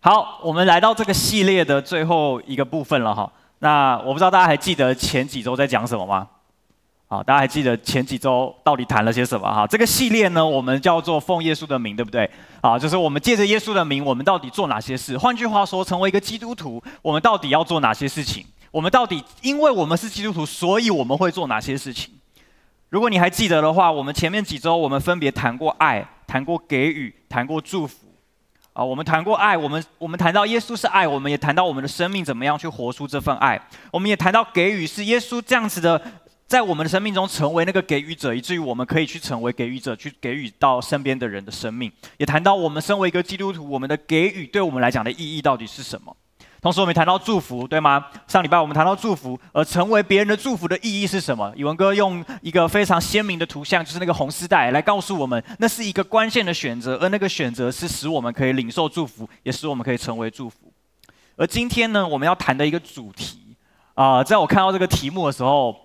好，我们来到这个系列的最后一个部分了哈。那我不知道大家还记得前几周在讲什么吗？好，大家还记得前几周到底谈了些什么哈？这个系列呢，我们叫做奉耶稣的名，对不对？啊，就是我们借着耶稣的名，我们到底做哪些事？换句话说，成为一个基督徒，我们到底要做哪些事情？我们到底因为我们是基督徒，所以我们会做哪些事情？如果你还记得的话，我们前面几周我们分别谈过爱，谈过给予，谈过祝福。啊，我们谈过爱，我们我们谈到耶稣是爱，我们也谈到我们的生命怎么样去活出这份爱。我们也谈到给予是耶稣这样子的，在我们的生命中成为那个给予者，以至于我们可以去成为给予者，去给予到身边的人的生命。也谈到我们身为一个基督徒，我们的给予对我们来讲的意义到底是什么。同时，我们谈到祝福，对吗？上礼拜我们谈到祝福，而成为别人的祝福的意义是什么？宇文哥用一个非常鲜明的图像，就是那个红丝带，来告诉我们，那是一个关键的选择，而那个选择是使我们可以领受祝福，也使我们可以成为祝福。而今天呢，我们要谈的一个主题啊、在我看到这个题目的时候，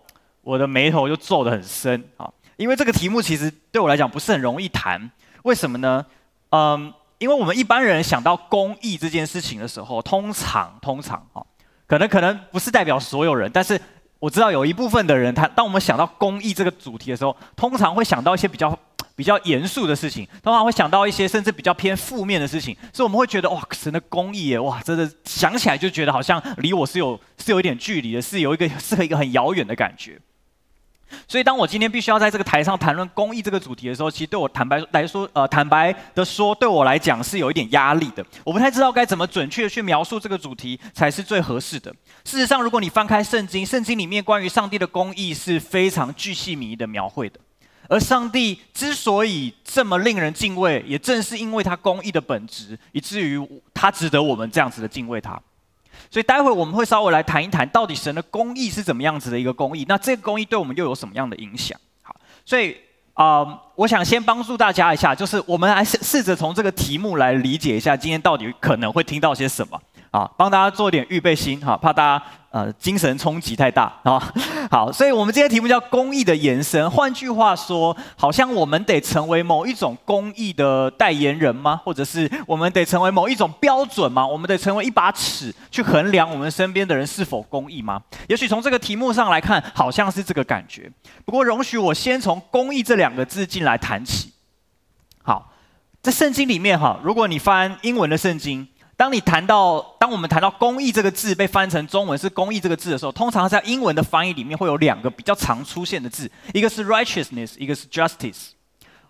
我的眉头就皱得很深啊，因为这个题目其实对我来讲不是很容易谈，为什么呢？嗯。因为我们一般人想到公益这件事情的时候，通常通常啊，可能可能不是代表所有人，但是我知道有一部分的人，他当我们想到公益这个主题的时候，通常会想到一些比较比较严肃的事情，通常会想到一些甚至比较偏负面的事情，所以我们会觉得哇，神的公益耶，哇，真的想起来就觉得好像离我是有是有一点距离的，是有一个是一个很遥远的感觉。所以，当我今天必须要在这个台上谈论公益这个主题的时候，其实对我坦白来说，呃，坦白的说，对我来讲是有一点压力的。我不太知道该怎么准确的去描述这个主题才是最合适的。事实上，如果你翻开圣经，圣经里面关于上帝的公益是非常巨细靡遗的描绘的。而上帝之所以这么令人敬畏，也正是因为他公益的本质，以至于他值得我们这样子的敬畏他。所以待会我们会稍微来谈一谈，到底神的公义是怎么样子的一个公义？那这个公义对我们又有什么样的影响？好，所以啊、我想先帮助大家一下，就是我们来试试着从这个题目来理解一下，今天到底可能会听到些什么啊？帮大家做点预备心哈，怕大家。呃，精神冲击太大啊！好，所以我们今天题目叫“公益的延伸”。换句话说，好像我们得成为某一种公益的代言人吗？或者是我们得成为某一种标准吗？我们得成为一把尺，去衡量我们身边的人是否公益吗？也许从这个题目上来看，好像是这个感觉。不过，容许我先从“公益”这两个字进来谈起。好，在圣经里面哈，如果你翻英文的圣经。当你谈到，当我们谈到“公益”这个字被翻成中文是“公益”这个字的时候，通常在英文的翻译里面会有两个比较常出现的字，一个是 righteousness，一个是 justice。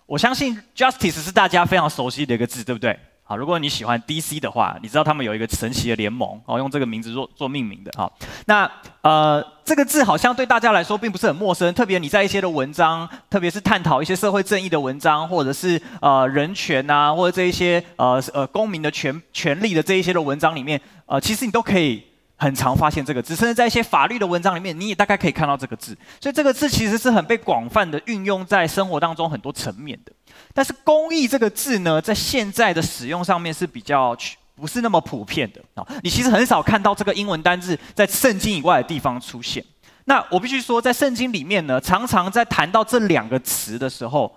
我相信 justice 是大家非常熟悉的一个字，对不对？好，如果你喜欢 DC 的话，你知道他们有一个神奇的联盟，哦，用这个名字做做命名的，哈。那呃，这个字好像对大家来说并不是很陌生，特别你在一些的文章，特别是探讨一些社会正义的文章，或者是呃人权啊，或者这一些呃呃公民的权权利的这一些的文章里面，呃，其实你都可以很常发现这个字，甚至在一些法律的文章里面，你也大概可以看到这个字。所以这个字其实是很被广泛的运用在生活当中很多层面的。但是“公益”这个字呢，在现在的使用上面是比较不是那么普遍的啊。你其实很少看到这个英文单字在圣经以外的地方出现。那我必须说，在圣经里面呢，常常在谈到这两个词的时候，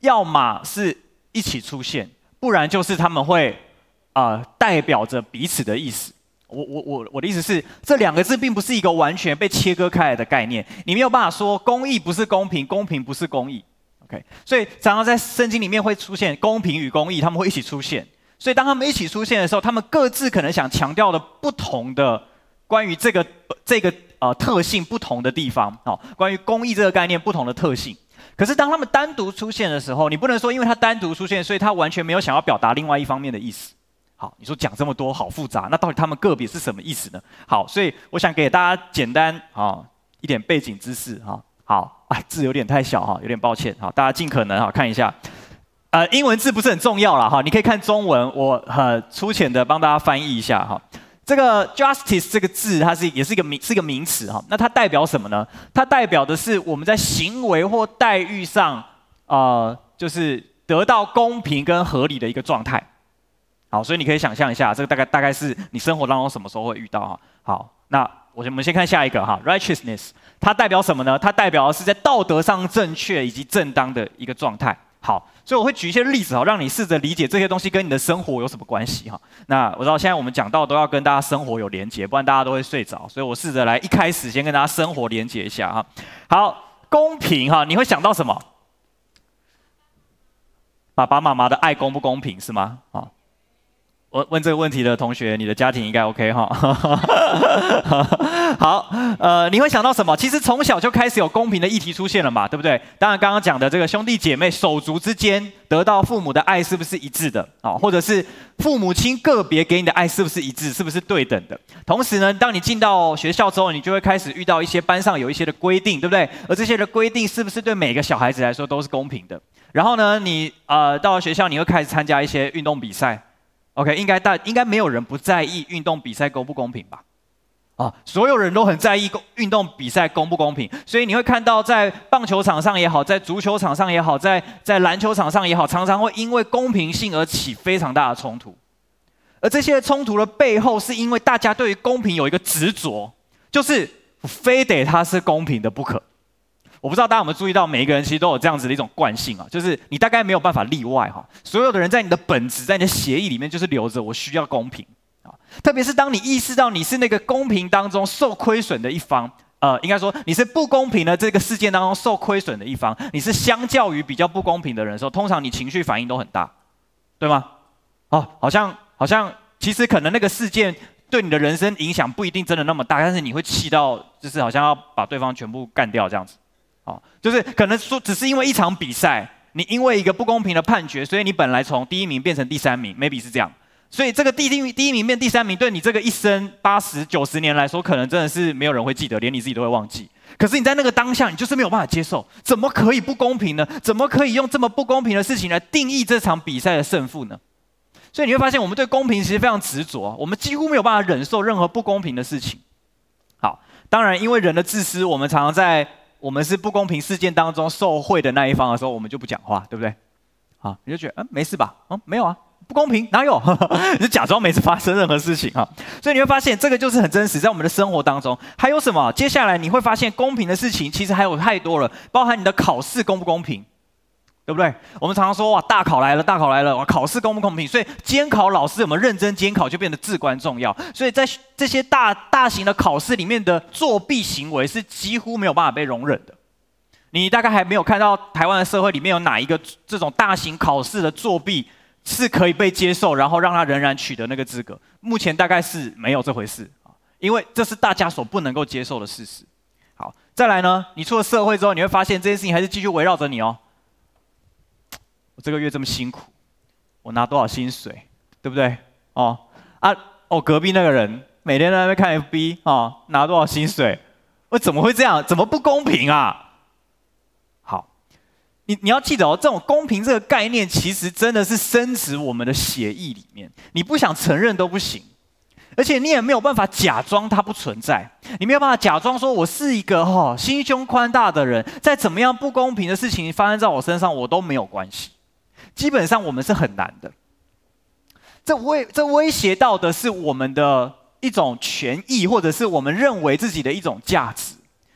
要么是一起出现，不然就是他们会啊、代表着彼此的意思。我我我我的意思是，这两个字并不是一个完全被切割开来的概念。你没有办法说公益不是公平，公平不是公义。OK，所以常常在圣经里面会出现公平与公义，他们会一起出现。所以当他们一起出现的时候，他们各自可能想强调的不同的关于这个这个呃特性不同的地方，哦，关于公义这个概念不同的特性。可是当他们单独出现的时候，你不能说因为他单独出现，所以他完全没有想要表达另外一方面的意思。好，你说讲这么多好复杂，那到底他们个别是什么意思呢？好，所以我想给大家简单啊、一点背景知识哈。好，哎，字有点太小哈，有点抱歉。好，大家尽可能哈看一下，呃，英文字不是很重要了哈，你可以看中文，我很粗浅的帮大家翻译一下哈。这个 justice 这个字，它是也是一个名，是一个名词哈。那它代表什么呢？它代表的是我们在行为或待遇上，呃，就是得到公平跟合理的一个状态。好，所以你可以想象一下，这个大概大概是你生活当中什么时候会遇到哈。好，那。我们先看下一个哈，righteousness，它代表什么呢？它代表的是在道德上正确以及正当的一个状态。好，所以我会举一些例子哈，让你试着理解这些东西跟你的生活有什么关系哈。那我知道现在我们讲到都要跟大家生活有连结，不然大家都会睡着，所以我试着来一开始先跟大家生活连结一下哈。好，公平哈，你会想到什么？爸爸妈妈的爱公不公平是吗？啊？问问这个问题的同学，你的家庭应该 OK 哈？好，呃，你会想到什么？其实从小就开始有公平的议题出现了嘛，对不对？当然，刚刚讲的这个兄弟姐妹手足之间得到父母的爱是不是一致的啊？或者是父母亲个别给你的爱是不是一致？是不是对等的？同时呢，当你进到学校之后，你就会开始遇到一些班上有一些的规定，对不对？而这些的规定是不是对每个小孩子来说都是公平的？然后呢，你呃到了学校，你会开始参加一些运动比赛。OK，应该大应该没有人不在意运动比赛公不公平吧？啊，所有人都很在意公运动比赛公不公平，所以你会看到在棒球场上也好，在足球场上也好，在在篮球场上也好，常常会因为公平性而起非常大的冲突。而这些冲突的背后，是因为大家对于公平有一个执着，就是非得它是公平的不可。我不知道大家有没有注意到，每一个人其实都有这样子的一种惯性啊，就是你大概没有办法例外哈。所有的人在你的本质，在你的协议里面，就是留着我需要公平啊。特别是当你意识到你是那个公平当中受亏损的一方，呃，应该说你是不公平的这个事件当中受亏损的一方，你是相较于比较不公平的人的时候，通常你情绪反应都很大，对吗？哦，好像好像其实可能那个事件对你的人生影响不一定真的那么大，但是你会气到就是好像要把对方全部干掉这样子。哦，就是可能说，只是因为一场比赛，你因为一个不公平的判决，所以你本来从第一名变成第三名，maybe 是这样。所以这个第一第一名变第三名，对你这个一生八十九十年来说，可能真的是没有人会记得，连你自己都会忘记。可是你在那个当下，你就是没有办法接受，怎么可以不公平呢？怎么可以用这么不公平的事情来定义这场比赛的胜负呢？所以你会发现，我们对公平其实非常执着，我们几乎没有办法忍受任何不公平的事情。好，当然因为人的自私，我们常常在。我们是不公平事件当中受贿的那一方的时候，我们就不讲话，对不对？好，你就觉得嗯没事吧？嗯，没有啊，不公平哪有？你 就假装没发生任何事情啊。所以你会发现这个就是很真实，在我们的生活当中还有什么？接下来你会发现公平的事情其实还有太多了，包含你的考试公不公平。对不对？我们常常说哇，大考来了，大考来了，哇，考试公不公平？所以监考老师有没有认真监考就变得至关重要。所以在这些大大型的考试里面的作弊行为是几乎没有办法被容忍的。你大概还没有看到台湾的社会里面有哪一个这种大型考试的作弊是可以被接受，然后让他仍然取得那个资格。目前大概是没有这回事啊，因为这是大家所不能够接受的事实。好，再来呢，你出了社会之后，你会发现这件事情还是继续围绕着你哦。这个月这么辛苦，我拿多少薪水，对不对？哦啊哦，隔壁那个人每天在那边看 FB 哦，拿多少薪水？我怎么会这样？怎么不公平啊？好，你你要记得哦，这种公平这个概念，其实真的是深植我们的血液里面，你不想承认都不行，而且你也没有办法假装它不存在，你没有办法假装说我是一个哈、心胸宽大的人，再怎么样不公平的事情发生在我身上，我都没有关系。基本上我们是很难的，这威这威胁到的是我们的一种权益，或者是我们认为自己的一种价值。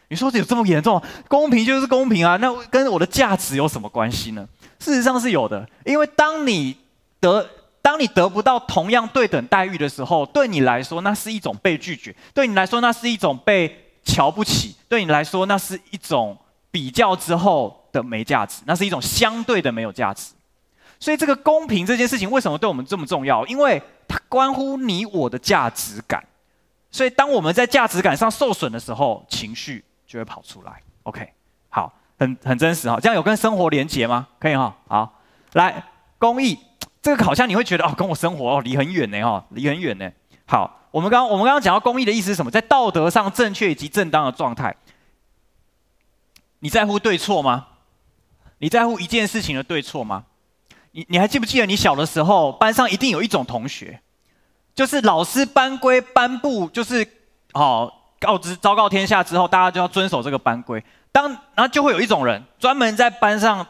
你说这有这么严重？公平就是公平啊，那跟我的价值有什么关系呢？事实上是有的，因为当你得当你得不到同样对等待遇的时候，对你来说那是一种被拒绝，对你来说那是一种被瞧不起，对你来说那是一种比较之后的没价值，那是一种相对的没有价值。所以，这个公平这件事情为什么对我们这么重要？因为它关乎你我的价值感。所以，当我们在价值感上受损的时候，情绪就会跑出来。OK，好，很很真实哈。这样有跟生活连结吗？可以哈。好，来公益，这个好像你会觉得哦，跟我生活哦离很远呢哈，离很远呢。好，我们刚我们刚刚讲到公益的意思是什么？在道德上正确以及正当的状态。你在乎对错吗？你在乎一件事情的对错吗？你你还记不记得你小的时候，班上一定有一种同学，就是老师班规颁布，就是哦告知昭告天下之后，大家就要遵守这个班规。当然后就会有一种人专门在班上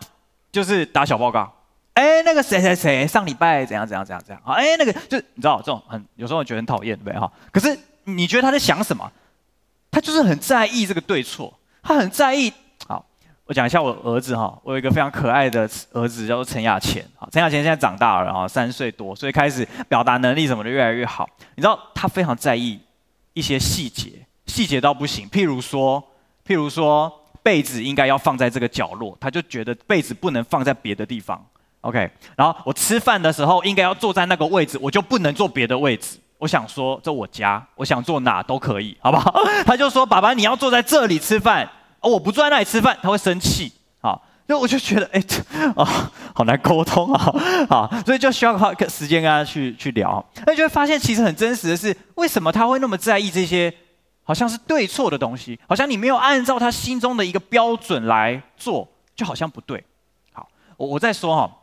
就是打小报告，哎，那个谁谁谁上礼拜怎样怎样怎样怎样，哎，那个就你知道这种很有时候觉得很讨厌，对不对哈？可是你觉得他在想什么？他就是很在意这个对错，他很在意。我讲一下我儿子哈，我有一个非常可爱的儿子，叫做陈雅乾。啊，陈雅乾现在长大了，哈，三岁多，所以开始表达能力什么的越来越好。你知道他非常在意一些细节，细节到不行。譬如说，譬如说被子应该要放在这个角落，他就觉得被子不能放在别的地方。OK，然后我吃饭的时候应该要坐在那个位置，我就不能坐别的位置。我想说，这我家，我想坐哪都可以，好不好？他就说：“爸爸，你要坐在这里吃饭。”哦，我不坐在那里吃饭，他会生气啊。那我就觉得，哎，啊，好难沟通啊，啊，所以就需要花个时间跟他去去聊。那就会发现，其实很真实的是，为什么他会那么在意这些好像是对错的东西？好像你没有按照他心中的一个标准来做，就好像不对。好，我我再说哈。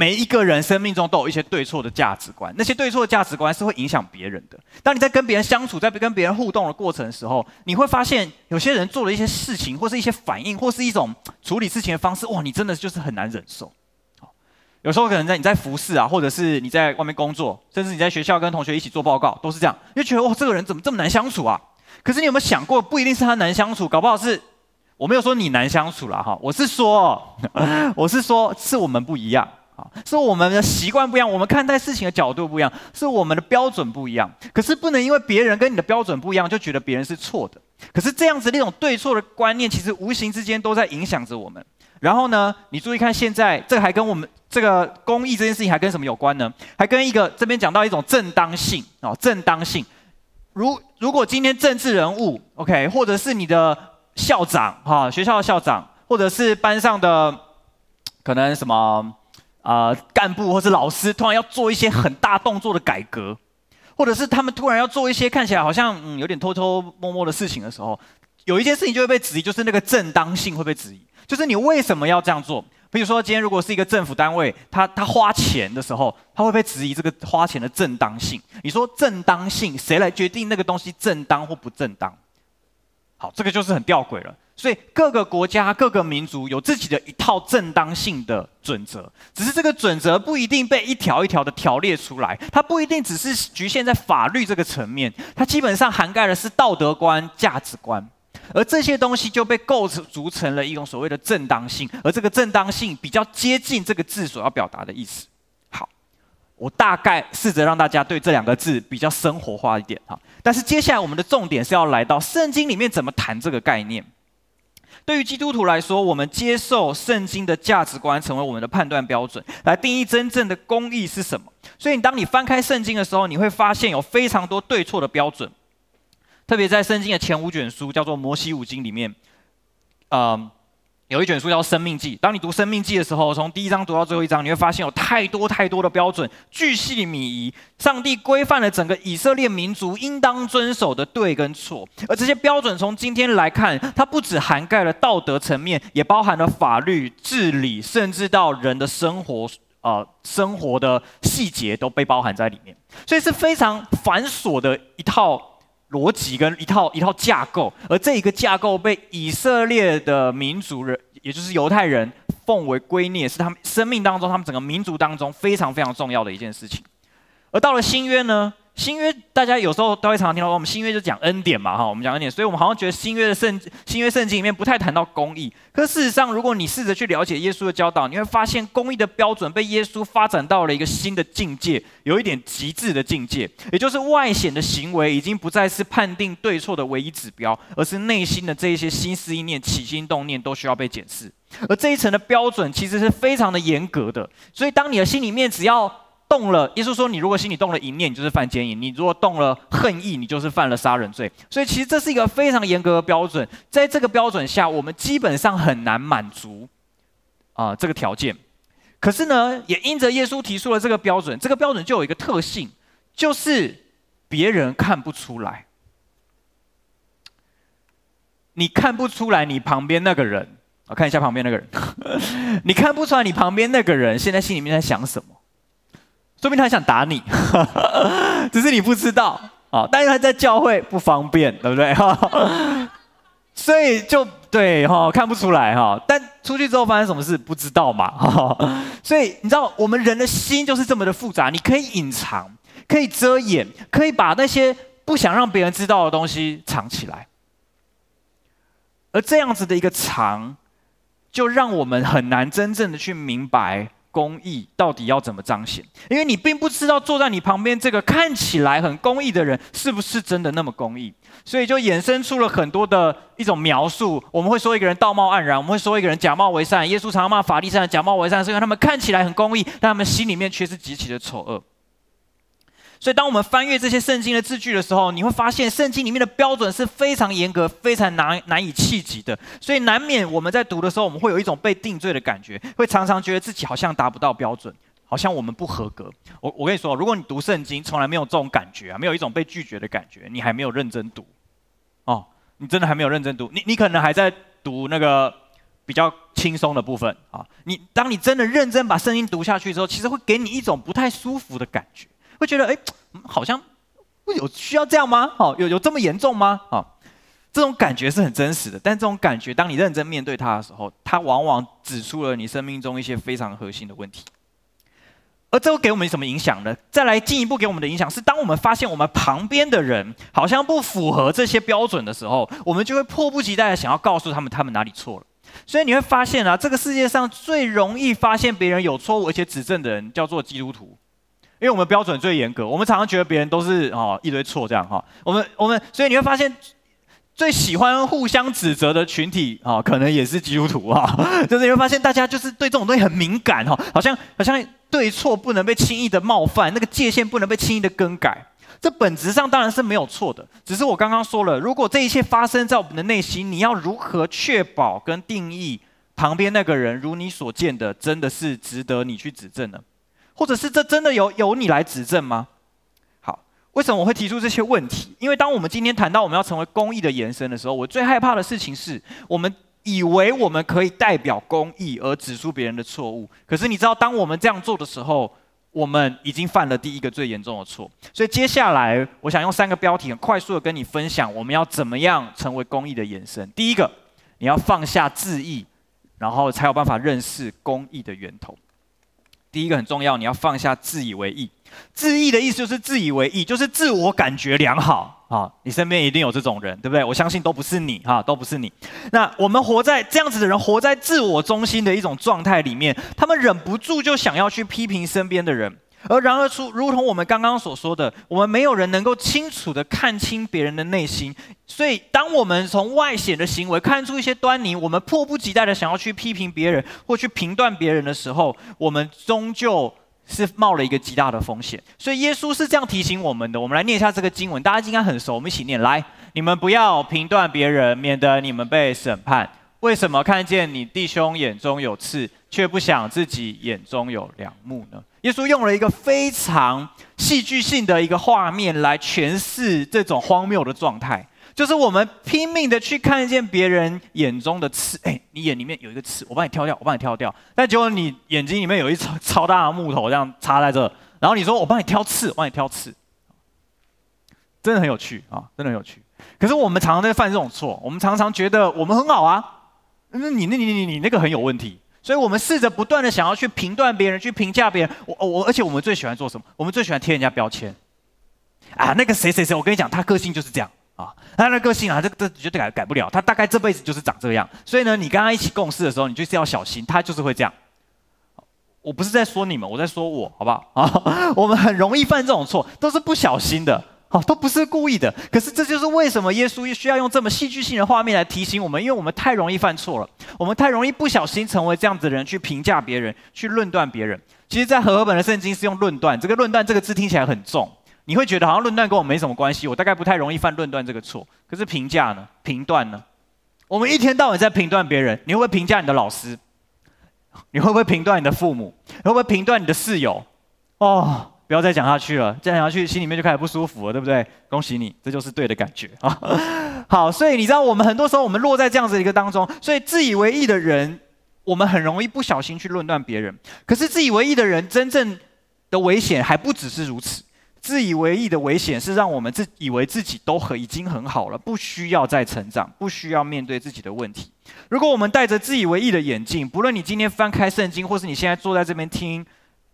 每一个人生命中都有一些对错的价值观，那些对错的价值观是会影响别人的。当你在跟别人相处，在跟别人互动的过程的时候，你会发现有些人做了一些事情，或是一些反应，或是一种处理事情的方式，哇，你真的就是很难忍受。有时候可能在你在服侍啊，或者是你在外面工作，甚至你在学校跟同学一起做报告，都是这样，就觉得哇，这个人怎么这么难相处啊？可是你有没有想过，不一定是他难相处，搞不好是我没有说你难相处了哈，我是说，我是说，是我们不一样。啊是我们的习惯不一样，我们看待事情的角度不一样，是我们的标准不一样。可是不能因为别人跟你的标准不一样，就觉得别人是错的。可是这样子那种对错的观念，其实无形之间都在影响着我们。然后呢，你注意看，现在这个还跟我们这个公益这件事情还跟什么有关呢？还跟一个这边讲到一种正当性哦，正当性。如如果今天政治人物，OK，或者是你的校长哈，学校的校长，或者是班上的可能什么。啊、干部或是老师突然要做一些很大动作的改革，或者是他们突然要做一些看起来好像嗯有点偷偷摸摸的事情的时候，有一件事情就会被质疑，就是那个正当性会被质疑，就是你为什么要这样做？比如说今天如果是一个政府单位，他他花钱的时候，他会被质疑这个花钱的正当性。你说正当性，谁来决定那个东西正当或不正当？好，这个就是很吊诡了。所以各个国家、各个民族有自己的一套正当性的准则，只是这个准则不一定被一条一条的条列出来，它不一定只是局限在法律这个层面，它基本上涵盖的是道德观、价值观，而这些东西就被构筑成了一种所谓的正当性，而这个正当性比较接近这个字所要表达的意思。好，我大概试着让大家对这两个字比较生活化一点哈，但是接下来我们的重点是要来到圣经里面怎么谈这个概念。对于基督徒来说，我们接受圣经的价值观成为我们的判断标准，来定义真正的公义是什么。所以，当你翻开圣经的时候，你会发现有非常多对错的标准。特别在圣经的前五卷书，叫做摩西五经里面，嗯。有一卷书叫《生命记》，当你读《生命记》的时候，从第一章读到最后一章，你会发现有太多太多的标准，巨细靡遗。上帝规范了整个以色列民族应当遵守的对跟错，而这些标准从今天来看，它不只涵盖了道德层面，也包含了法律、治理，甚至到人的生活，呃，生活的细节都被包含在里面。所以是非常繁琐的一套。逻辑跟一套一套架构，而这一个架构被以色列的民族人，也就是犹太人奉为圭臬，是他们生命当中、他们整个民族当中非常非常重要的一件事情。而到了新约呢？新约大家有时候都会常听到，我们新约就讲恩典嘛，哈，我们讲恩典，所以我们好像觉得新约的圣新约圣经里面不太谈到公义。可事实上，如果你试着去了解耶稣的教导，你会发现公义的标准被耶稣发展到了一个新的境界，有一点极致的境界，也就是外显的行为已经不再是判定对错的唯一指标，而是内心的这一些心思意念、起心动念都需要被检视。而这一层的标准其实是非常的严格的，所以当你的心里面只要动了，耶稣说：“你如果心里动了淫念，你就是犯奸淫；你如果动了恨意，你就是犯了杀人罪。所以，其实这是一个非常严格的标准。在这个标准下，我们基本上很难满足啊、这个条件。可是呢，也因着耶稣提出了这个标准，这个标准就有一个特性，就是别人看不出来。你看不出来，你旁边那个人，我看一下旁边那个人，你看不出来，你旁边那个人现在心里面在想什么。”说明他想打你，只是你不知道啊。但是他在教会不方便，对不对？所以就对哈，看不出来哈。但出去之后发生什么事不知道嘛？所以你知道，我们人的心就是这么的复杂。你可以隐藏，可以遮掩，可以把那些不想让别人知道的东西藏起来。而这样子的一个藏，就让我们很难真正的去明白公义到底要怎么彰显，因为你并不知道坐在你旁边这个看起来很公义的人是不是真的那么公义，所以就衍生出了很多的一种描述。我们会说一个人道貌岸然，我们会说一个人假冒为善。耶稣常常骂法利赛人假冒为善，是因为他们看起来很公义，但他们心里面却是极其的丑恶。所以，当我们翻阅这些圣经的字句的时候，你会发现圣经里面的标准是非常严格、非常难难以企及的。所以，难免我们在读的时候，我们会有一种被定罪的感觉，会常常觉得自己好像达不到标准，好像我们不合格。我我跟你说，如果你读圣经从来没有这种感觉啊，没有一种被拒绝的感觉，你还没有认真读哦，你真的还没有认真读。你你可能还在读那个比较轻松的部分啊。你当你真的认真把圣经读下去之后，其实会给你一种不太舒服的感觉。会觉得哎，好像有需要这样吗？好，有有这么严重吗？好，这种感觉是很真实的。但这种感觉，当你认真面对它的时候，它往往指出了你生命中一些非常核心的问题。而这会给我们什么影响呢？再来进一步给我们的影响是，当我们发现我们旁边的人好像不符合这些标准的时候，我们就会迫不及待的想要告诉他们他们哪里错了。所以你会发现啊，这个世界上最容易发现别人有错误而且指正的人，叫做基督徒。因为我们标准最严格，我们常常觉得别人都是哦一堆错这样哈。我们我们所以你会发现，最喜欢互相指责的群体啊，可能也是基督徒啊。就是你会发现大家就是对这种东西很敏感哈，好像好像对错不能被轻易的冒犯，那个界限不能被轻易的更改。这本质上当然是没有错的，只是我刚刚说了，如果这一切发生在我们的内心，你要如何确保跟定义旁边那个人如你所见的，真的是值得你去指正呢？或者是这真的有由你来指正吗？好，为什么我会提出这些问题？因为当我们今天谈到我们要成为公益的延伸的时候，我最害怕的事情是我们以为我们可以代表公益而指出别人的错误。可是你知道，当我们这样做的时候，我们已经犯了第一个最严重的错。所以接下来，我想用三个标题很快速的跟你分享，我们要怎么样成为公益的延伸。第一个，你要放下自义，然后才有办法认识公益的源头。第一个很重要，你要放下自以为意。自意的意思就是自以为意，就是自我感觉良好啊。你身边一定有这种人，对不对？我相信都不是你哈，都不是你。那我们活在这样子的人，活在自我中心的一种状态里面，他们忍不住就想要去批评身边的人。而然而，出如同我们刚刚所说的，我们没有人能够清楚的看清别人的内心。所以，当我们从外显的行为看出一些端倪，我们迫不及待的想要去批评别人或去评断别人的时候，我们终究是冒了一个极大的风险。所以，耶稣是这样提醒我们的。我们来念一下这个经文，大家应该很熟，我们一起念：来，你们不要评断别人，免得你们被审判。为什么看见你弟兄眼中有刺，却不想自己眼中有梁木呢？耶稣用了一个非常戏剧性的一个画面来诠释这种荒谬的状态，就是我们拼命的去看见别人眼中的刺，哎，你眼里面有一个刺，我帮你挑掉，我帮你挑掉，但结果你眼睛里面有一超超大的木头这样插在这，然后你说我帮你挑刺，我帮你挑刺，真的很有趣啊，真的很有趣。可是我们常常在犯这种错，我们常常觉得我们很好啊。那你那你你你那个很有问题，所以我们试着不断的想要去评断别人，去评价别人。我我而且我们最喜欢做什么？我们最喜欢贴人家标签。啊，那个谁谁谁，我跟你讲，他个性就是这样啊，他的个性啊，这这绝对改改不了，他大概这辈子就是长这样。所以呢，你跟他一起共事的时候，你就是要小心，他就是会这样。我不是在说你们，我在说我，好不好？啊，我们很容易犯这种错，都是不小心的。好，都不是故意的。可是这就是为什么耶稣需要用这么戏剧性的画面来提醒我们，因为我们太容易犯错了，我们太容易不小心成为这样子的人去评价别人，去论断别人。其实，在和合本的圣经是用“论断”，这个“论断”这个字听起来很重，你会觉得好像论断跟我没什么关系。我大概不太容易犯论断这个错。可是评价呢？评断呢？我们一天到晚在评断别人，你会不会评价你的老师？你会不会评断你的父母？你会不会评断你的室友？哦。不要再讲下去了，再讲下去心里面就开始不舒服了，对不对？恭喜你，这就是对的感觉啊。好，所以你知道，我们很多时候我们落在这样子一个当中，所以自以为意的人，我们很容易不小心去论断别人。可是自以为意的人，真正的危险还不只是如此。自以为意的危险是让我们自以为自己都很已经很好了，不需要再成长，不需要面对自己的问题。如果我们戴着自以为意的眼镜，不论你今天翻开圣经，或是你现在坐在这边听。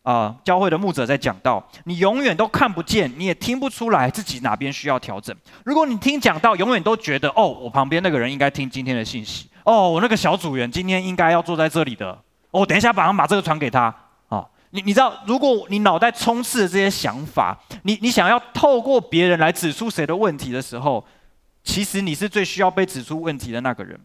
啊、教会的牧者在讲道，你永远都看不见，你也听不出来自己哪边需要调整。如果你听讲道，永远都觉得哦，我旁边那个人应该听今天的信息，哦，我那个小组员今天应该要坐在这里的，哦，等一下马上把这个传给他。哦，你你知道，如果你脑袋充斥着这些想法，你你想要透过别人来指出谁的问题的时候，其实你是最需要被指出问题的那个人，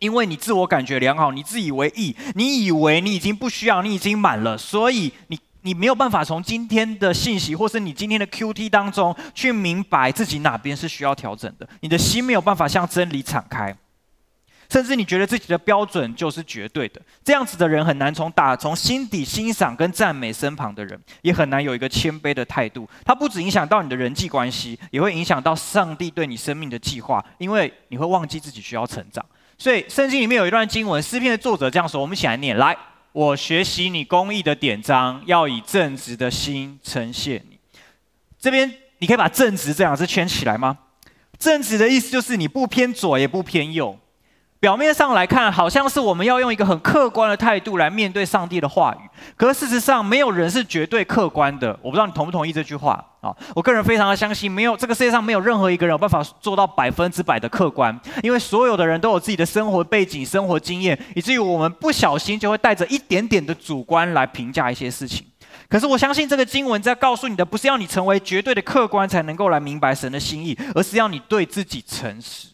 因为你自我感觉良好，你自以为意，你以为你已经不需要，你已经满了，所以你你没有办法从今天的信息或是你今天的 QT 当中去明白自己哪边是需要调整的，你的心没有办法向真理敞开。甚至你觉得自己的标准就是绝对的，这样子的人很难从打从心底欣赏跟赞美身旁的人，也很难有一个谦卑的态度。它不只影响到你的人际关系，也会影响到上帝对你生命的计划，因为你会忘记自己需要成长。所以圣经里面有一段经文，诗篇的作者这样说，我们一起来念：来，我学习你公义的典章，要以正直的心呈现你。这边你可以把正直这两个字圈起来吗？正直的意思就是你不偏左也不偏右。表面上来看，好像是我们要用一个很客观的态度来面对上帝的话语。可是事实上，没有人是绝对客观的。我不知道你同不同意这句话啊？我个人非常的相信，没有这个世界上没有任何一个人有办法做到百分之百的客观，因为所有的人都有自己的生活背景、生活经验，以至于我们不小心就会带着一点点的主观来评价一些事情。可是我相信这个经文在告诉你的，不是要你成为绝对的客观才能够来明白神的心意，而是要你对自己诚实。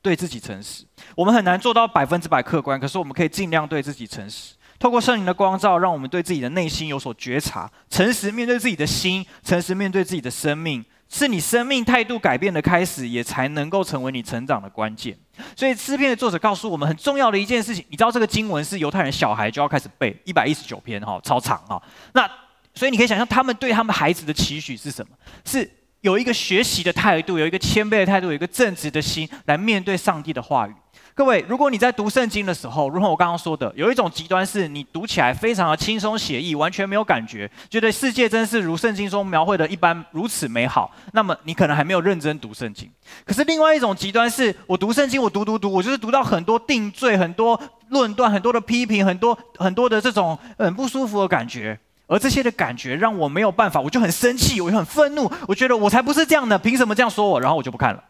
对自己诚实，我们很难做到百分之百客观，可是我们可以尽量对自己诚实。透过圣灵的光照，让我们对自己的内心有所觉察，诚实面对自己的心，诚实面对自己的生命，是你生命态度改变的开始，也才能够成为你成长的关键。所以诗篇的作者告诉我们很重要的一件事情，你知道这个经文是犹太人小孩就要开始背一百一十九篇哈，超长哈。那所以你可以想象他们对他们孩子的期许是什么？是。有一个学习的态度，有一个谦卑的态度，有一个正直的心来面对上帝的话语。各位，如果你在读圣经的时候，如同我刚刚说的，有一种极端是你读起来非常的轻松写意，完全没有感觉，觉得世界真是如圣经中描绘的一般如此美好，那么你可能还没有认真读圣经。可是另外一种极端是我读圣经，我读读读，我就是读到很多定罪、很多论断、很多的批评、很多很多的这种很不舒服的感觉。而这些的感觉让我没有办法，我就很生气，我就很愤怒，我觉得我才不是这样的，凭什么这样说我？然后我就不看了。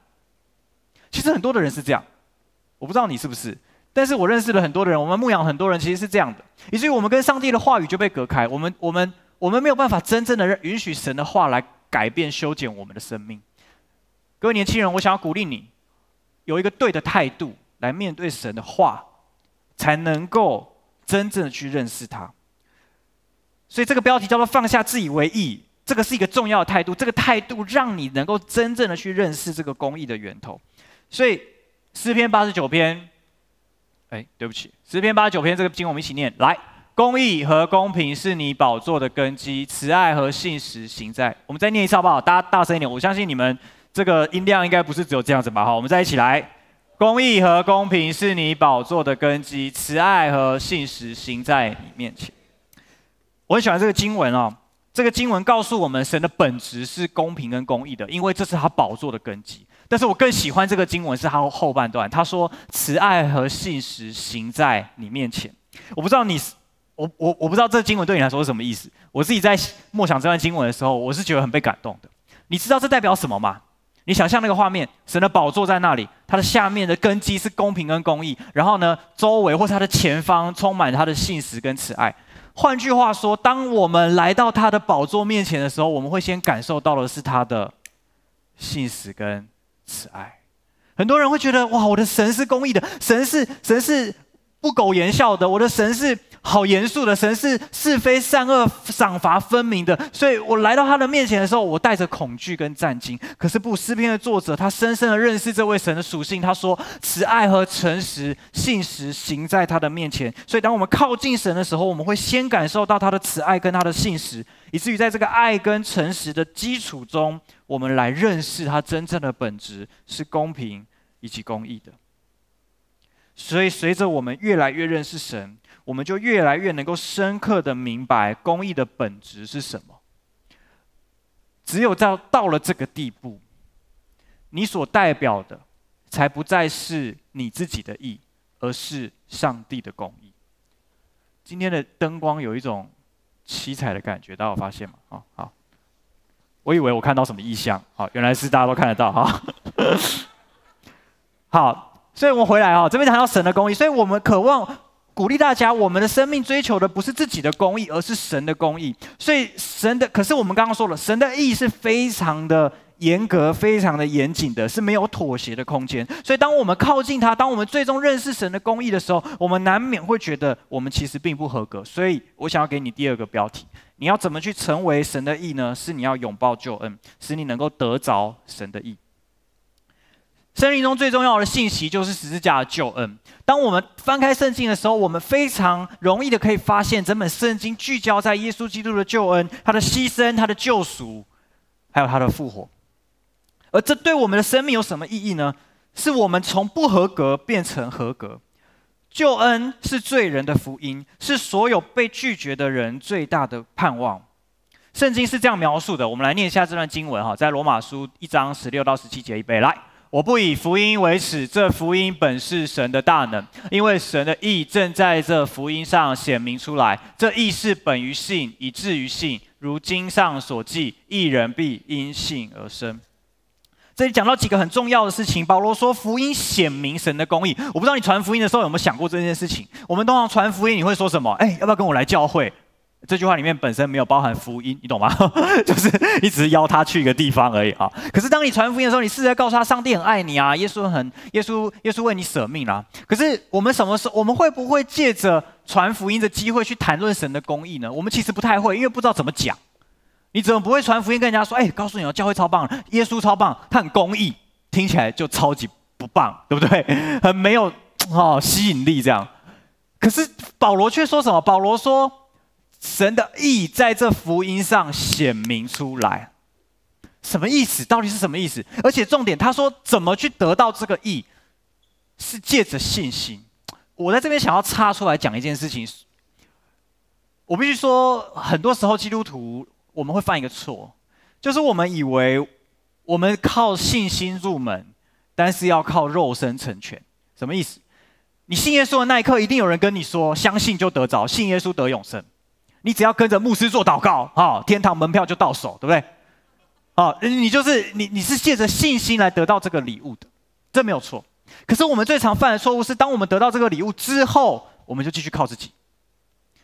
其实很多的人是这样，我不知道你是不是，但是我认识了很多的人，我们牧养很多人其实是这样的，以至于我们跟上帝的话语就被隔开，我们我们我们没有办法真正的允许神的话来改变修剪我们的生命。各位年轻人，我想要鼓励你，有一个对的态度来面对神的话，才能够真正的去认识他。所以这个标题叫做“放下自以为意”，这个是一个重要的态度。这个态度让你能够真正的去认识这个公义的源头。所以诗篇八十九篇，哎，对不起，诗篇八十九篇这个经我们一起念来：公义和公平是你宝座的根基，慈爱和信实行在。我们再念一次好不好？大家大声一点，我相信你们这个音量应该不是只有这样子吧？好，我们再一起来：公义和公平是你宝座的根基，慈爱和信实行在你面前。我很喜欢这个经文哦，这个经文告诉我们，神的本质是公平跟公义的，因为这是他宝座的根基。但是我更喜欢这个经文是他后半段，他说慈爱和信实行在你面前。我不知道你，我我我不知道这经文对你来说是什么意思。我自己在默想这段经文的时候，我是觉得很被感动的。你知道这代表什么吗？你想象那个画面，神的宝座在那里，它的下面的根基是公平跟公义，然后呢，周围或是它的前方充满它的信实跟慈爱。换句话说，当我们来到他的宝座面前的时候，我们会先感受到的是他的信实跟慈爱。很多人会觉得，哇，我的神是公义的，神是神是不苟言笑的，我的神是。好严肃的神是是非善恶赏罚分明的，所以我来到他的面前的时候，我带着恐惧跟战惊。可是不，诗篇的作者他深深的认识这位神的属性，他说慈爱和诚实、信实行在他的面前。所以当我们靠近神的时候，我们会先感受到他的慈爱跟他的信实，以至于在这个爱跟诚实的基础中，我们来认识它真正的本质是公平以及公义的。所以随着我们越来越认识神。我们就越来越能够深刻的明白公义的本质是什么。只有到到了这个地步，你所代表的才不再是你自己的义，而是上帝的公义。今天的灯光有一种七彩的感觉，大家有发现吗？好，好，我以为我看到什么异象，好，原来是大家都看得到哈。好。所以我们回来啊，这边谈到神的公义，所以我们渴望鼓励大家，我们的生命追求的不是自己的公义，而是神的公义。所以神的，可是我们刚刚说了，神的义是非常的严格、非常的严谨的，是没有妥协的空间。所以当我们靠近他，当我们最终认识神的公义的时候，我们难免会觉得我们其实并不合格。所以我想要给你第二个标题：你要怎么去成为神的义呢？是你要拥抱救恩，使你能够得着神的义。生命中最重要的信息就是十字架的救恩。当我们翻开圣经的时候，我们非常容易的可以发现，整本圣经聚焦在耶稣基督的救恩、他的牺牲、他的救赎，还有他的复活。而这对我们的生命有什么意义呢？是我们从不合格变成合格。救恩是罪人的福音，是所有被拒绝的人最大的盼望。圣经是这样描述的，我们来念一下这段经文哈，在罗马书一章十六到十七节，预备来。我不以福音为耻，这福音本是神的大能，因为神的意正在这福音上显明出来。这意是本于信，以至于信。如经上所记，一人必因信而生。这里讲到几个很重要的事情。保罗说，福音显明神的公义。我不知道你传福音的时候有没有想过这件事情？我们通常传福音，你会说什么？哎，要不要跟我来教会？这句话里面本身没有包含福音，你懂吗？就是你只是邀他去一个地方而已啊。可是当你传福音的时候，你试着告诉他，上帝很爱你啊，耶稣很，耶稣，耶稣为你舍命啊。可是我们什么时候，我们会不会借着传福音的机会去谈论神的公义呢？我们其实不太会，因为不知道怎么讲。你怎么不会传福音跟人家说，哎，告诉你哦，教会超棒，耶稣超棒，他很公义，听起来就超级不棒，对不对？很没有哦吸引力这样。可是保罗却说什么？保罗说。神的义在这福音上显明出来，什么意思？到底是什么意思？而且重点，他说怎么去得到这个义，是借着信心。我在这边想要插出来讲一件事情，我必须说，很多时候基督徒我们会犯一个错，就是我们以为我们靠信心入门，但是要靠肉身成全。什么意思？你信耶稣的那一刻，一定有人跟你说，相信就得着，信耶稣得永生。你只要跟着牧师做祷告，哈，天堂门票就到手，对不对？好，你就是你，你是借着信心来得到这个礼物的，这没有错。可是我们最常犯的错误是，当我们得到这个礼物之后，我们就继续靠自己。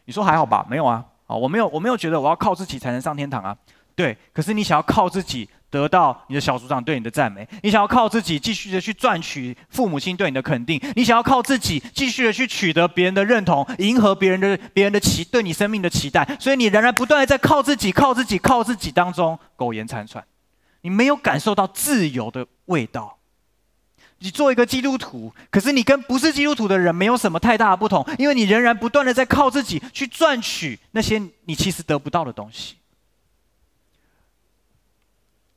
你说还好吧？没有啊，啊，我没有，我没有觉得我要靠自己才能上天堂啊。对，可是你想要靠自己。得到你的小组长对你的赞美，你想要靠自己继续的去赚取父母亲对你的肯定，你想要靠自己继续的去取得别人的认同，迎合别人的别人的期对你生命的期待，所以你仍然不断的在靠自己、靠自己、靠自己当中苟延残喘，你没有感受到自由的味道。你做一个基督徒，可是你跟不是基督徒的人没有什么太大的不同，因为你仍然不断的在靠自己去赚取那些你其实得不到的东西。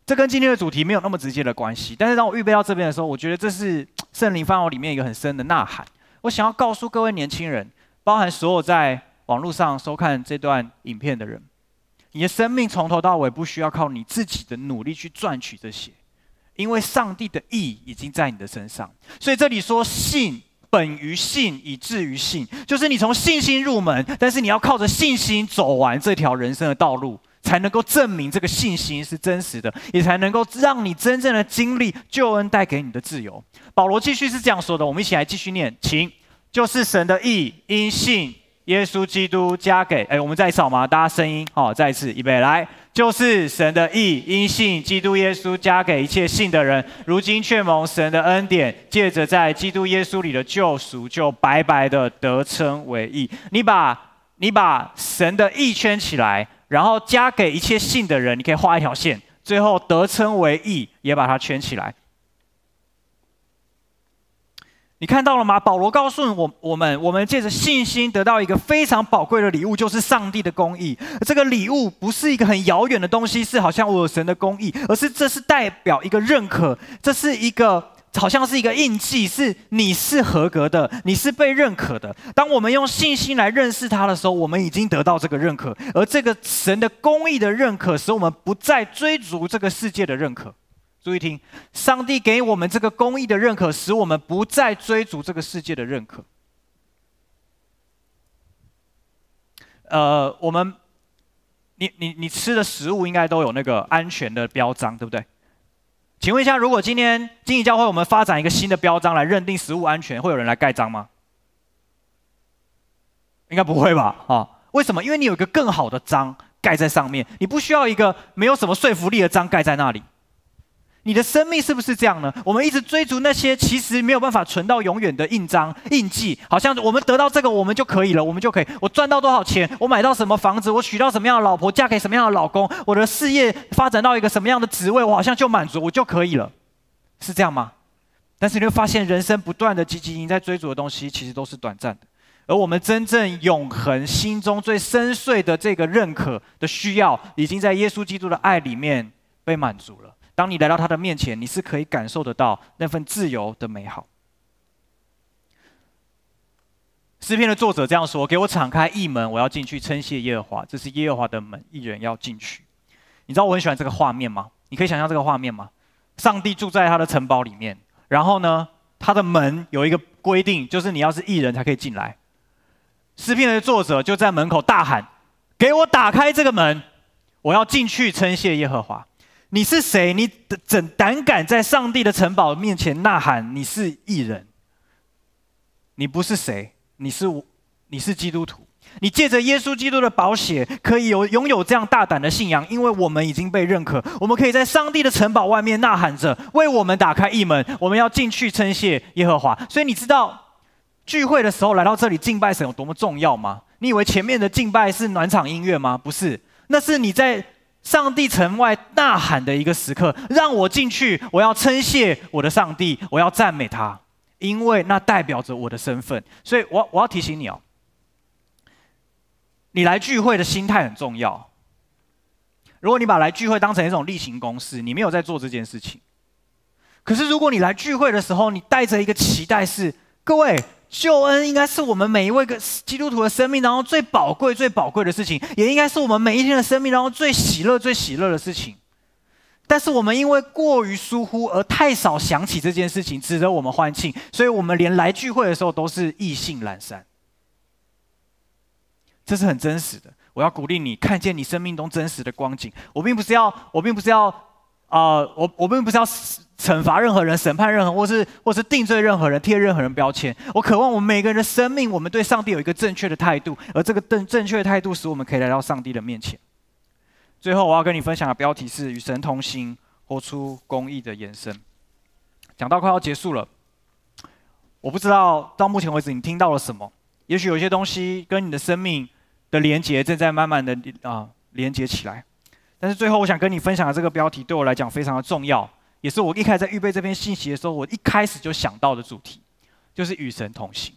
这跟今天的主题没有那么直接的关系，但是当我预备到这边的时候，我觉得这是圣灵放我里面一个很深的呐喊。我想要告诉各位年轻人，包含所有在网络上收看这段影片的人，你的生命从头到尾不需要靠你自己的努力去赚取这些，因为上帝的意已经在你的身上。所以这里说信本于信，以至于信，就是你从信心入门，但是你要靠着信心走完这条人生的道路。才能够证明这个信心是真实的，也才能够让你真正的经历救恩带给你的自由。保罗继续是这样说的，我们一起来继续念，请，就是神的意，因信耶稣基督加给。哎，我们再一次好吗？大家声音好，再一次预备来，就是神的意，因信基督耶稣加给一切信的人，如今却蒙神的恩典，借着在基督耶稣里的救赎，就白白的得称为义。你把，你把神的意圈起来。然后加给一切信的人，你可以画一条线，最后得称为义，也把它圈起来。你看到了吗？保罗告诉我我们，我们借着信心得到一个非常宝贵的礼物，就是上帝的公义。这个礼物不是一个很遥远的东西，是好像我有神的公义，而是这是代表一个认可，这是一个。好像是一个印记，是你是合格的，你是被认可的。当我们用信心来认识他的时候，我们已经得到这个认可，而这个神的公义的认可，使我们不再追逐这个世界的认可。注意听，上帝给我们这个公义的认可，使我们不再追逐这个世界的认可。呃，我们，你你你吃的食物应该都有那个安全的标章，对不对？请问一下，如果今天经营教会我们发展一个新的标章来认定食物安全，会有人来盖章吗？应该不会吧？啊，为什么？因为你有一个更好的章盖在上面，你不需要一个没有什么说服力的章盖在那里。你的生命是不是这样呢？我们一直追逐那些其实没有办法存到永远的印章、印记，好像我们得到这个，我们就可以了，我们就可以。我赚到多少钱？我买到什么房子？我娶到什么样的老婆？嫁给什么样的老公？我的事业发展到一个什么样的职位？我好像就满足，我就可以了，是这样吗？但是你会发现，人生不断的汲汲营营在追逐的东西，其实都是短暂的。而我们真正永恒心中最深邃的这个认可的需要，已经在耶稣基督的爱里面被满足了。当你来到他的面前，你是可以感受得到那份自由的美好。诗篇的作者这样说：“给我敞开一门，我要进去称谢耶和华。这是耶和华的门，一人要进去。”你知道我很喜欢这个画面吗？你可以想象这个画面吗？上帝住在他的城堡里面，然后呢，他的门有一个规定，就是你要是一人才可以进来。诗篇的作者就在门口大喊：“给我打开这个门，我要进去称谢耶和华。”你是谁？你怎胆敢在上帝的城堡面前呐喊？你是异人？你不是谁？你是我，你是基督徒。你借着耶稣基督的宝血，可以有拥有这样大胆的信仰，因为我们已经被认可。我们可以在上帝的城堡外面呐喊着，为我们打开一门。我们要进去称谢耶和华。所以你知道聚会的时候来到这里敬拜神有多么重要吗？你以为前面的敬拜是暖场音乐吗？不是，那是你在。上帝城外呐喊的一个时刻，让我进去！我要称谢我的上帝，我要赞美他，因为那代表着我的身份。所以我，我要提醒你哦，你来聚会的心态很重要。如果你把来聚会当成一种例行公事，你没有在做这件事情。可是，如果你来聚会的时候，你带着一个期待是，各位。救恩应该是我们每一位个基督徒的生命当中最宝贵、最宝贵的事情，也应该是我们每一天的生命当中最喜乐、最喜乐的事情。但是我们因为过于疏忽而太少想起这件事情，值得我们欢庆，所以我们连来聚会的时候都是意兴阑珊。这是很真实的。我要鼓励你看见你生命中真实的光景。我并不是要，我并不是要，啊、我我并不是要。惩罚任何人，审判任何，或是或是定罪任何人，贴任何人标签。我渴望我们每个人的生命，我们对上帝有一个正确的态度，而这个正正确的态度，使我们可以来到上帝的面前。最后，我要跟你分享的标题是“与神同行，活出公义的延伸”。讲到快要结束了，我不知道到目前为止你听到了什么？也许有些东西跟你的生命的连结正在慢慢的啊连接起来。但是最后，我想跟你分享的这个标题，对我来讲非常的重要。也是我一开始在预备这篇信息的时候，我一开始就想到的主题，就是与神同行，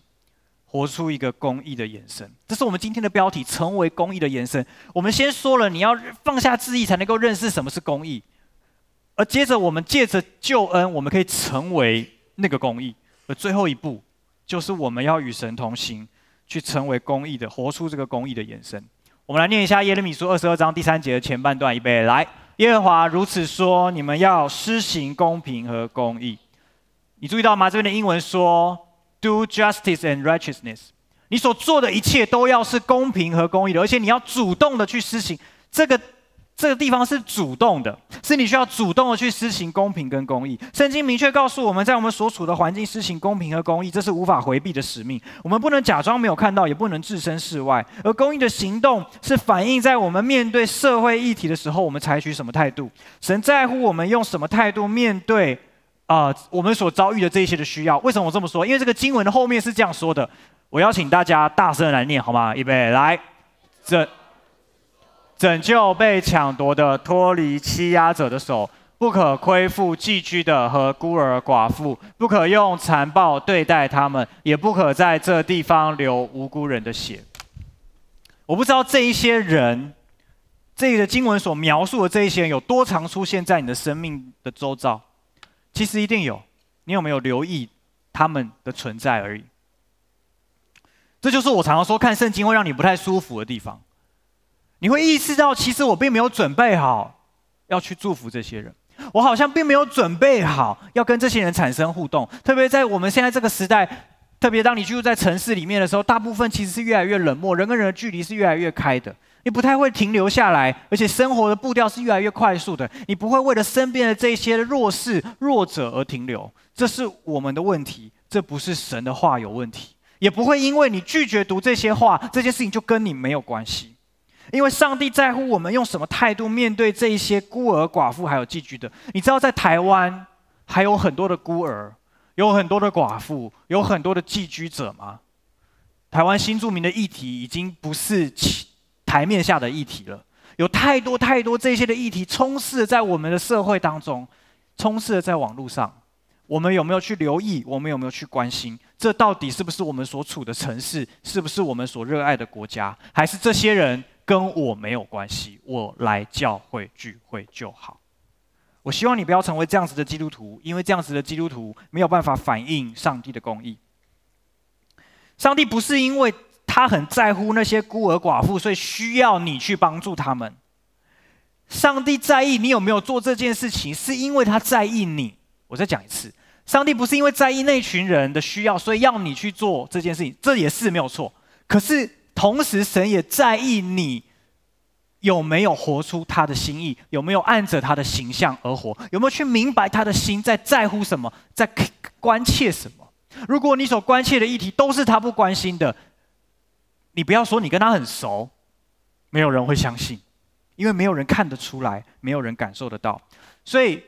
活出一个公义的延伸。这是我们今天的标题，成为公义的延伸。我们先说了，你要放下自义，才能够认识什么是公义。而接着，我们借着救恩，我们可以成为那个公义。而最后一步，就是我们要与神同行，去成为公义的，活出这个公义的延伸。我们来念一下耶利米书二十二章第三节的前半段，预备来。耶和华如此说：你们要施行公平和公义。你注意到吗？这边的英文说：Do justice and righteousness。你所做的一切都要是公平和公义的，而且你要主动的去施行这个。这个地方是主动的，是你需要主动的去施行公平跟公义。圣经明确告诉我们在我们所处的环境施行公平和公义，这是无法回避的使命。我们不能假装没有看到，也不能置身事外。而公义的行动是反映在我们面对社会议题的时候，我们采取什么态度。神在乎我们用什么态度面对啊、我们所遭遇的这一些的需要。为什么我这么说？因为这个经文的后面是这样说的。我邀请大家大声来念，好吗？预备来，这。拯救被抢夺的，脱离欺压者的手，不可亏负寄居的和孤儿寡妇，不可用残暴对待他们，也不可在这地方流无辜人的血。我不知道这一些人，这个经文所描述的这一些人有多常出现在你的生命的周遭。其实一定有，你有没有留意他们的存在而已？这就是我常常说看圣经会让你不太舒服的地方。你会意识到，其实我并没有准备好要去祝福这些人，我好像并没有准备好要跟这些人产生互动。特别在我们现在这个时代，特别当你居住在城市里面的时候，大部分其实是越来越冷漠，人跟人的距离是越来越开的。你不太会停留下来，而且生活的步调是越来越快速的。你不会为了身边的这些弱势、弱者而停留，这是我们的问题，这不是神的话有问题。也不会因为你拒绝读这些话，这件事情就跟你没有关系。因为上帝在乎我们用什么态度面对这一些孤儿寡妇还有寄居的。你知道，在台湾还有很多的孤儿。有很多的寡妇，有很多的寄居者吗？台湾新住民的议题已经不是台面下的议题了，有太多太多这些的议题充斥在我们的社会当中，充斥在网络上。我们有没有去留意？我们有没有去关心？这到底是不是我们所处的城市？是不是我们所热爱的国家？还是这些人跟我没有关系？我来教会聚会就好。我希望你不要成为这样子的基督徒，因为这样子的基督徒没有办法反映上帝的公义。上帝不是因为他很在乎那些孤儿寡妇，所以需要你去帮助他们。上帝在意你有没有做这件事情，是因为他在意你。我再讲一次，上帝不是因为在意那群人的需要，所以要你去做这件事情，这也是没有错。可是同时，神也在意你。有没有活出他的心意？有没有按着他的形象而活？有没有去明白他的心在在乎什么，在关切什么？如果你所关切的议题都是他不关心的，你不要说你跟他很熟，没有人会相信，因为没有人看得出来，没有人感受得到。所以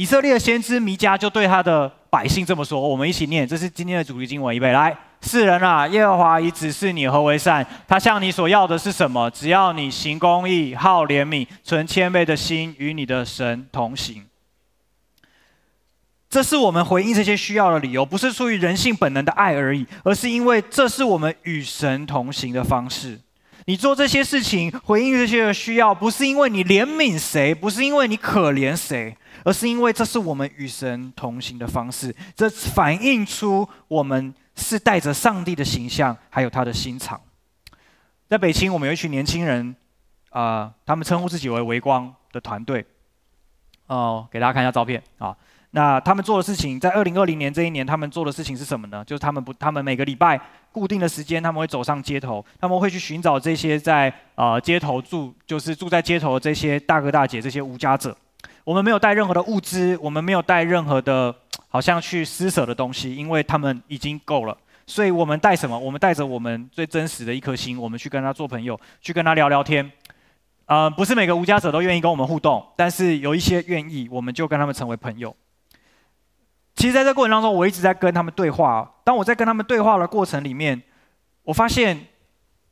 以色列的先知弥迦就对他的百姓这么说：“我们一起念，这是今天的主题经文，预备来。”世人啊，耶和华已指示你何为善，他向你所要的是什么？只要你行公义、好怜悯、存谦卑的心，与你的神同行。这是我们回应这些需要的理由，不是出于人性本能的爱而已，而是因为这是我们与神同行的方式。你做这些事情，回应这些的需要，不是因为你怜悯谁，不是因为你可怜谁，而是因为这是我们与神同行的方式。这反映出我们。是带着上帝的形象，还有他的心肠。在北京，我们有一群年轻人，啊、他们称呼自己为“微光”的团队。哦、给大家看一下照片啊。那他们做的事情，在二零二零年这一年，他们做的事情是什么呢？就是他们不，他们每个礼拜固定的时间，他们会走上街头，他们会去寻找这些在啊、街头住，就是住在街头的这些大哥大姐，这些无家者。我们没有带任何的物资，我们没有带任何的。好像去施舍的东西，因为他们已经够了，所以我们带什么？我们带着我们最真实的一颗心，我们去跟他做朋友，去跟他聊聊天。呃，不是每个无家者都愿意跟我们互动，但是有一些愿意，我们就跟他们成为朋友。其实，在这过程当中，我一直在跟他们对话。当我在跟他们对话的过程里面，我发现。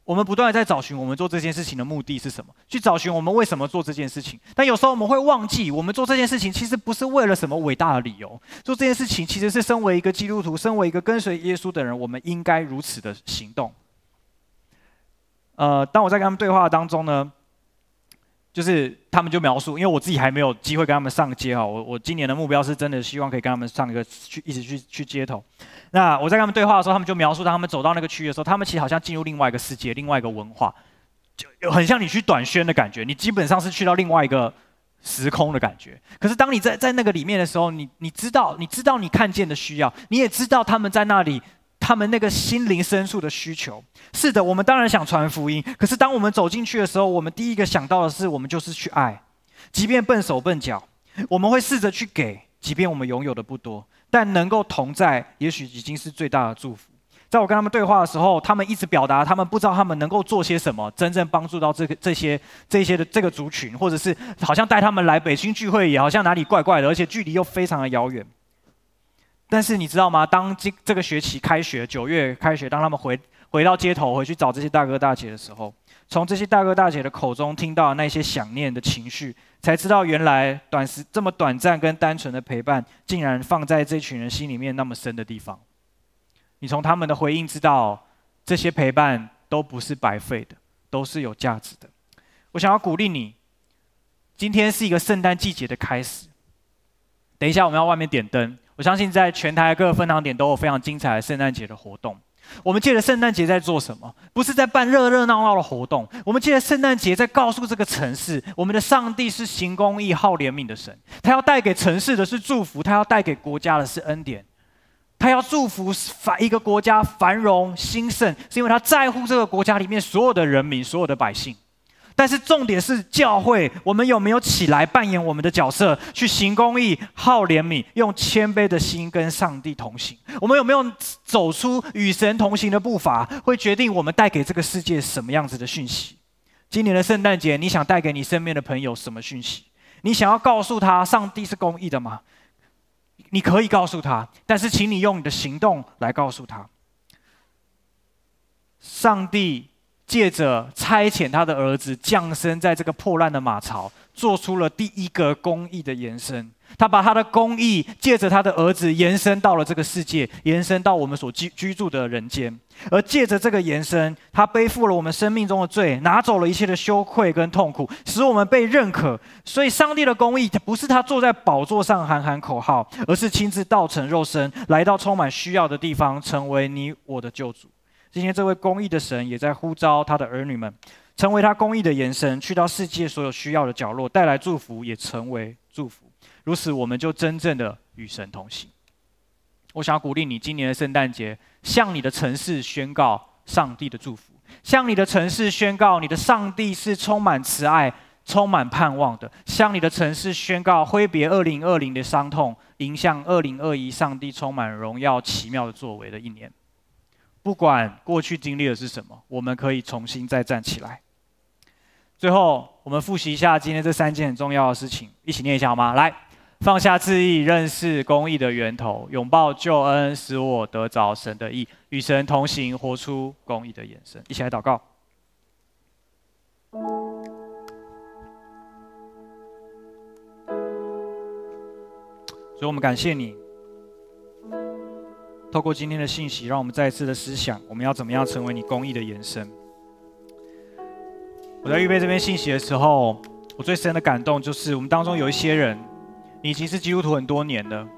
我们不断的在找寻我们做这件事情的目的是什么，去找寻我们为什么做这件事情。但有时候我们会忘记，我们做这件事情其实不是为了什么伟大的理由。做这件事情其实是身为一个基督徒，身为一个跟随耶稣的人，我们应该如此的行动。呃，当我在跟他们对话当中呢，就是他们就描述，因为我自己还没有机会跟他们上街哈，我我今年的目标是真的希望可以跟他们上一个去一起去去街头。那我在跟他们对话的时候，他们就描述，当他们走到那个区域的时候，他们其实好像进入另外一个世界，另外一个文化，就很像你去短宣的感觉，你基本上是去到另外一个时空的感觉。可是当你在在那个里面的时候，你你知道，你知道你看见的需要，你也知道他们在那里。他们那个心灵深处的需求，是的，我们当然想传福音。可是当我们走进去的时候，我们第一个想到的是，我们就是去爱，即便笨手笨脚，我们会试着去给，即便我们拥有的不多，但能够同在，也许已经是最大的祝福。在我跟他们对话的时候，他们一直表达，他们不知道他们能够做些什么，真正帮助到这个这些这些的这个族群，或者是好像带他们来北京聚会，也好像哪里怪怪的，而且距离又非常的遥远。但是你知道吗？当今这个学期开学，九月开学，当他们回回到街头，回去找这些大哥大姐的时候，从这些大哥大姐的口中听到那些想念的情绪，才知道原来短时这么短暂跟单纯的陪伴，竟然放在这群人心里面那么深的地方。你从他们的回应知道，这些陪伴都不是白费的，都是有价值的。我想要鼓励你，今天是一个圣诞季节的开始。等一下我们要外面点灯。我相信在全台各个分堂点都有非常精彩的圣诞节的活动。我们借着圣诞节在做什么？不是在办热热闹闹的活动。我们借着圣诞节在告诉这个城市，我们的上帝是行公义、好怜悯的神。他要带给城市的是祝福，他要带给国家的是恩典。他要祝福繁一个国家繁荣兴盛，是因为他在乎这个国家里面所有的人民、所有的百姓。但是重点是教会，我们有没有起来扮演我们的角色，去行公义、好怜悯，用谦卑的心跟上帝同行？我们有没有走出与神同行的步伐，会决定我们带给这个世界什么样子的讯息？今年的圣诞节，你想带给你身边的朋友什么讯息？你想要告诉他，上帝是公义的吗？你可以告诉他，但是请你用你的行动来告诉他，上帝。借着差遣他的儿子降生在这个破烂的马槽，做出了第一个公义的延伸。他把他的公义借着他的儿子延伸到了这个世界，延伸到我们所居居住的人间。而借着这个延伸，他背负了我们生命中的罪，拿走了一切的羞愧跟痛苦，使我们被认可。所以，上帝的公义不是他坐在宝座上喊喊口号，而是亲自道成肉身，来到充满需要的地方，成为你我的救主。今天，这位公义的神也在呼召他的儿女们，成为他公义的延伸，去到世界所有需要的角落，带来祝福，也成为祝福。如此，我们就真正的与神同行。我想要鼓励你，今年的圣诞节，向你的城市宣告上帝的祝福，向你的城市宣告你的上帝是充满慈爱、充满盼望的，向你的城市宣告挥别二零二零的伤痛，迎向二零二一上帝充满荣耀、奇妙的作为的一年。不管过去经历的是什么，我们可以重新再站起来。最后，我们复习一下今天这三件很重要的事情，一起念一下好吗？来，放下自义，认识公义的源头，拥抱救恩，使我得着神的义，与神同行，活出公义的延伸。一起来祷告。所以我们感谢你。透过今天的信息，让我们再一次的思想，我们要怎么样成为你公益的延伸。我在预备这篇信息的时候，我最深的感动就是，我们当中有一些人，你已经是基督徒很多年了，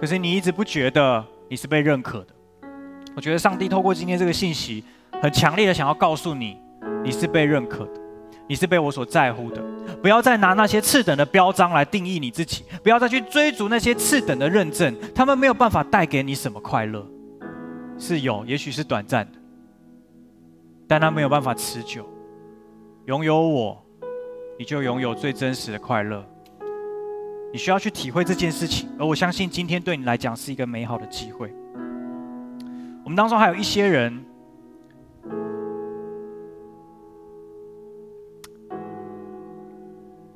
可是你一直不觉得你是被认可的。我觉得上帝透过今天这个信息，很强烈的想要告诉你，你是被认可的。你是被我所在乎的，不要再拿那些次等的标章来定义你自己，不要再去追逐那些次等的认证，他们没有办法带给你什么快乐，是有，也许是短暂的，但他没有办法持久。拥有我，你就拥有最真实的快乐。你需要去体会这件事情，而我相信今天对你来讲是一个美好的机会。我们当中还有一些人。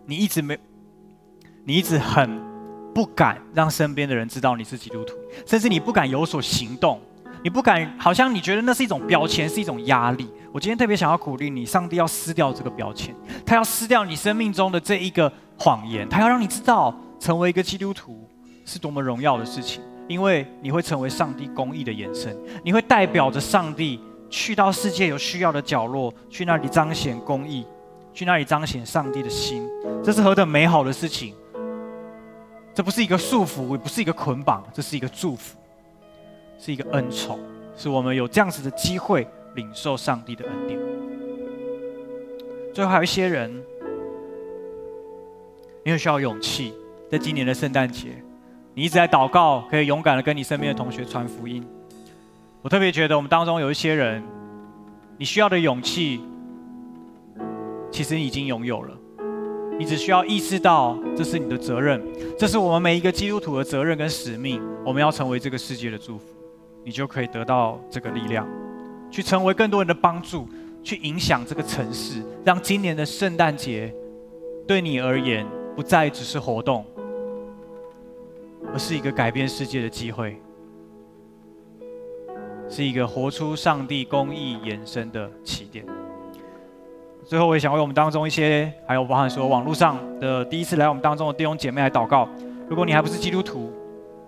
你一直没，你一直很不敢让身边的人知道你是基督徒，甚至你不敢有所行动，你不敢，好像你觉得那是一种标签，是一种压力。我今天特别想要鼓励你，上帝要撕掉这个标签，他要撕掉你生命中的这一个谎言，他要让你知道，成为一个基督徒是多么荣耀的事情，因为你会成为上帝公义的延伸，你会代表着上帝去到世界有需要的角落，去那里彰显公义。去那里彰显上帝的心，这是何等美好的事情！这不是一个束缚，也不是一个捆绑，这是一个祝福，是一个恩宠，是我们有这样子的机会领受上帝的恩典。最后还有一些人，你很需要勇气，在今年的圣诞节，你一直在祷告，可以勇敢的跟你身边的同学传福音。我特别觉得我们当中有一些人，你需要的勇气。其实你已经拥有了，你只需要意识到这是你的责任，这是我们每一个基督徒的责任跟使命。我们要成为这个世界的祝福，你就可以得到这个力量，去成为更多人的帮助，去影响这个城市，让今年的圣诞节对你而言不再只是活动，而是一个改变世界的机会，是一个活出上帝公义延伸的起点。最后，我也想为我们当中一些，还有包含说网络上的第一次来我们当中的弟兄姐妹来祷告。如果你还不是基督徒，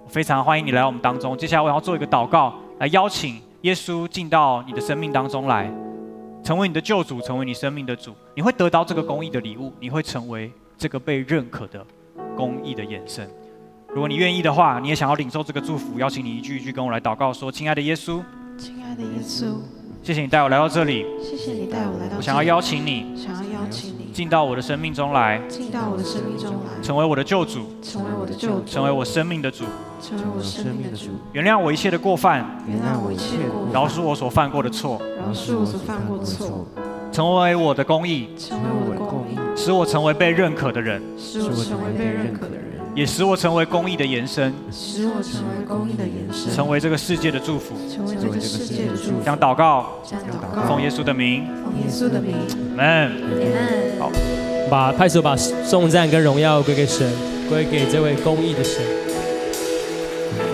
我非常欢迎你来我们当中。接下来，我要做一个祷告，来邀请耶稣进到你的生命当中来，成为你的救主，成为你生命的主。你会得到这个公益的礼物，你会成为这个被认可的公益的延伸。如果你愿意的话，你也想要领受这个祝福，邀请你一句一句跟我来祷告说：“亲爱的耶稣，亲爱的耶稣。”谢谢你带我来到这里。谢谢你带我来到这里。我想要邀请你，想要邀请你进到我的生命中来，进到我的生命中来，成为我的救主，成为我的救主，成为我生命的主，成为我生命的主，原谅我一切的过犯，原谅我一切过犯，饶恕我所犯过的错，饶恕我所犯过的错，成为我的公义，成为我的公义，使我成为被认可的人，使我成为被认可的人，也使我成为公益的延伸，使我成为公益的延伸，成为这个世界的祝福，成为这个世界的祝福。想祷告，想祷告，奉耶稣的名，奉耶稣的名，，Amen。好，把拍手，把颂赞跟荣耀归给神，归给这位公益的神。